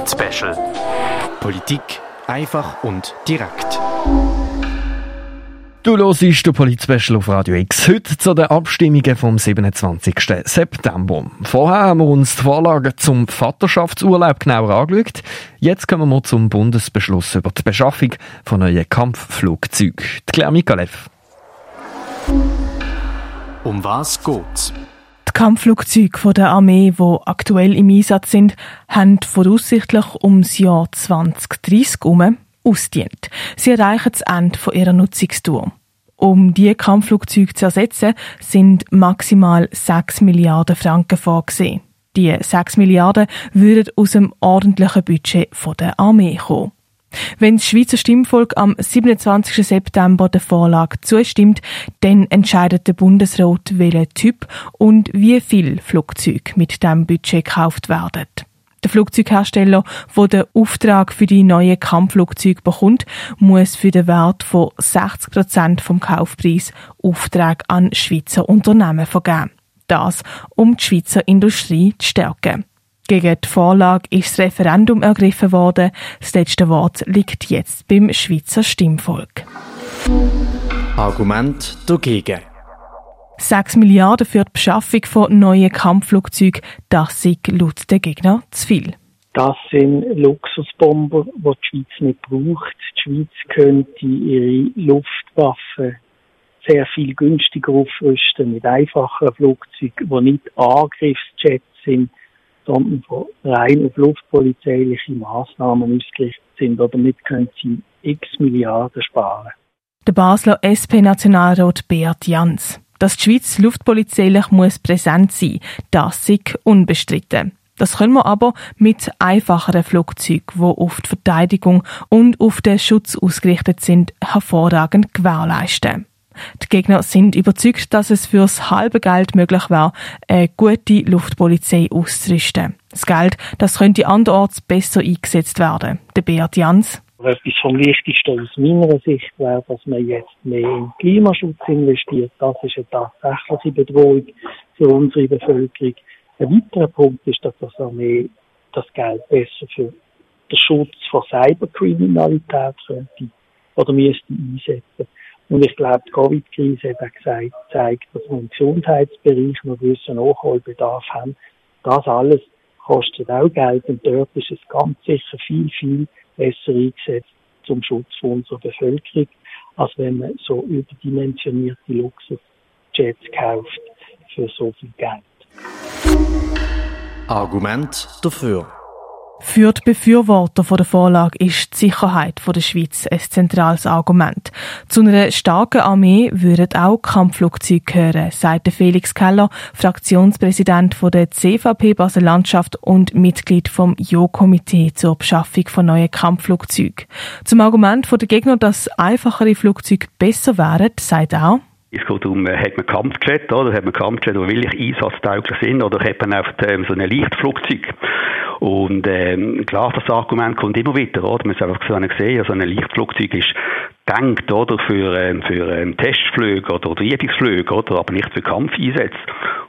Polit-Special. Politik einfach und direkt. Du hörst den Polit-Special auf Radio X. Heute zu den Abstimmungen vom 27. September. Vorher haben wir uns die Vorlagen zum Vaterschaftsurlaub genauer angeschaut. Jetzt kommen wir zum Bundesbeschluss über die Beschaffung von neuen Kampfflugzeugen. Die Claire Mikalev. Um was geht's? Die Kampfflugzeuge der Armee, die aktuell im Einsatz sind, haben voraussichtlich ums Jahr 2030 herum ausdient. Sie erreichen das Ende ihrer Nutzungstour. Um diese Kampfflugzeuge zu ersetzen, sind maximal 6 Milliarden Franken vorgesehen. Die 6 Milliarden würden aus dem ordentlichen Budget der Armee kommen. Wenn das Schweizer Stimmvolk am 27. September der Vorlage zustimmt, dann entscheidet der Bundesrat, welcher Typ und wie viel Flugzeuge mit dem Budget gekauft werden. Der Flugzeughersteller, der den Auftrag für die neuen Kampfflugzeuge bekommt, muss für den Wert von 60 Prozent vom Kaufpreis Aufträge an Schweizer Unternehmen vergeben. Das, um die Schweizer Industrie zu stärken. Gegen die Vorlage ist das Referendum ergriffen worden. Das letzte Wort liegt jetzt beim Schweizer Stimmvolk. Argument dagegen. 6 Milliarden für die Beschaffung von neuen Kampfflugzeugen, das ist laut der Gegner zu viel. Das sind Luxusbomber, die die Schweiz nicht braucht. Die Schweiz könnte ihre Luftwaffen sehr viel günstiger aufrüsten mit einfachen Flugzeugen, die nicht Angriffsjets sind, sondern von rein auf luftpolizeiliche Maßnahmen ausgerichtet sind. Damit können sie x Milliarden sparen. Der Basler SP-Nationalrat Beat Jans. Dass die Schweiz luftpolizeilich muss präsent sein, das ist unbestritten. Das können wir aber mit einfacheren Flugzeugen, die auf die Verteidigung und auf den Schutz ausgerichtet sind, hervorragend gewährleisten. Die Gegner sind überzeugt, dass es fürs halbe Geld möglich wäre, eine gute Luftpolizei auszurüsten. Das Geld, das könnte anderorts besser eingesetzt werden. Der Beat Jans. Etwas vom Wichtigsten aus meiner Sicht wäre, dass man jetzt mehr in Klimaschutz investiert. Das ist eine tatsächliche Bedrohung für unsere Bevölkerung. Ein weiterer Punkt ist, dass das Armee das Geld besser für den Schutz vor Cyberkriminalität könnte oder müsste einsetzen. Und ich glaube, die Covid-Krise hat auch gesagt, zeigt, dass wir im Gesundheitsbereich noch gewissen Nachholbedarf haben. Das alles kostet auch Geld und dort ist es ganz sicher viel, viel besser eingesetzt zum Schutz unserer Bevölkerung, als wenn man so überdimensionierte Luxusjets kauft für so viel Geld. Argument dafür. Für die Befürworter der Vorlage ist die Sicherheit der Schweiz ein zentrales Argument. Zu einer starken Armee würden auch Kampfflugzeuge gehören, sagt Felix Keller, Fraktionspräsident der CVP Basel Landschaft und Mitglied vom Jo-Komitee zur Beschaffung von neuen Kampfflugzeugen. Zum Argument der Gegner, dass einfachere Flugzeuge besser wären, sagt er, es geht darum, äh, hat man Kampfjet, oder? Hat man Kampfjet, die wirklich einsatztauglich sind, oder hat man einfach ähm, so ein Leichtflugzeug? Und ähm, klar, das Argument kommt immer wieder, oder? Man hat einfach gesehen, also ein Leichtflugzeug ist denkt oder für, ähm, für ähm, Testflüge oder, oder Übungsflüge oder aber nicht für Kampfeinsätze.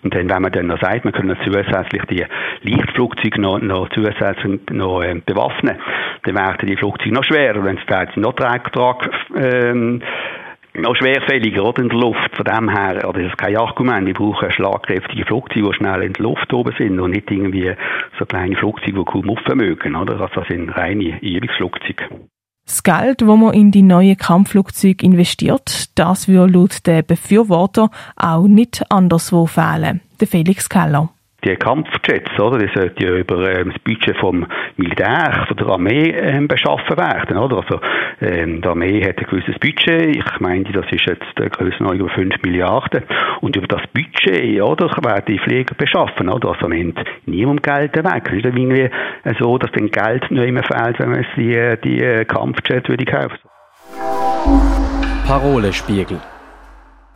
Und dann, wenn man dann noch sagt, man können zusätzlich die Leichtflugzeuge noch, noch zusätzlich noch ähm, bewaffnen, dann werden die Flugzeuge noch schwerer, wenn es noch Tragtrag ähm, noch schwerfälliger oder, in der Luft. Von dem her, oder das ist kein Argument. Wir brauchen schlagkräftige Flugzeuge, die schnell in der Luft oben sind und nicht irgendwie so kleine Flugzeuge, die kaum mögen. Oder? Also das sind reine Übungsflugzeuge. Das Geld, das man in die neuen Kampfflugzeuge investiert, das würde laut den Befürworter auch nicht anderswo fehlen. Der Felix Keller die Kampfjets, oder, die sollten ja über ähm, das Budget vom Militär, von der Armee ähm, beschaffen werden, oder? Also, ähm, die Armee hat ein gewisses Budget, ich meine, das ist jetzt eine Größenordnung über 5 Milliarden, und über das Budget, oder, werden die Flieger beschaffen, oder? Also, nimmt niemand Geld weg. Es ist irgendwie so, dass dann Geld nicht mehr fehlt, wenn man die, die Kampfjets würde kaufen. Parolespiegel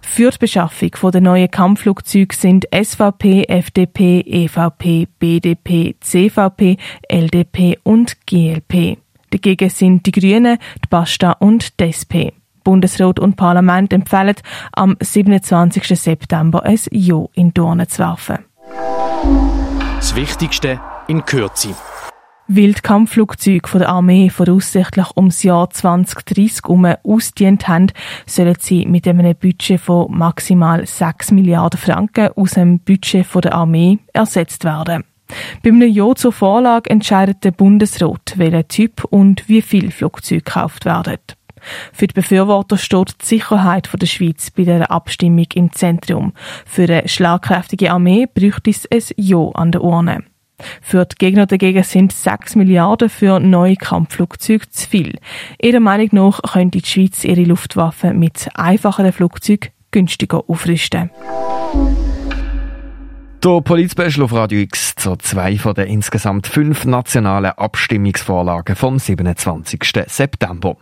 für die Beschaffung der neuen Kampfflugzeuge sind SVP, FDP, EVP, BDP, CVP, LDP und GLP. Dagegen sind die Grünen, die Basta und die SP. Bundesrat und Parlament empfehlen, am 27. September ein Ja in Urne zu werfen. Das Wichtigste in Kürze. Weil die Kampfflugzeuge der Armee voraussichtlich ums Jahr 2030 herum ausdient haben, sollen sie mit einem Budget von maximal 6 Milliarden Franken aus dem Budget der Armee ersetzt werden. Bei einem Ja zur Vorlage entscheidet der Bundesrat, welcher Typ und wie viel Flugzeuge gekauft werden. Für die Befürworter steht die Sicherheit der Schweiz bei der Abstimmung im Zentrum. Für eine schlagkräftige Armee bräuchte es ein Ja an der Urne. Für die Gegner dagegen sind 6 Milliarden für neue Kampfflugzeuge zu viel. Ihrer Meinung nach könnte die Schweiz ihre Luftwaffe mit einfacheren Flugzeugen günstiger aufrüsten. Der Polizspecial auf Radio X zu zwei von den insgesamt fünf nationalen Abstimmungsvorlagen vom 27. September.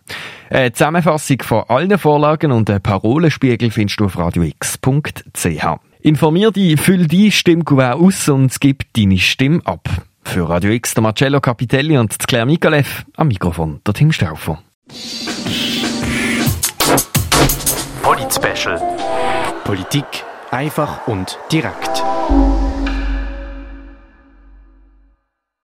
Eine Zusammenfassung von allen Vorlagen und einen Parolenspiegel findest du auf radiox.ch. Informier dich, füll die Stimmkuvert aus und gib deine Stimme ab. Für Radio X der Marcello Capitelli und Claire Mikalev am Mikrofon der Tim Stauffer. Polit Politik einfach und direkt.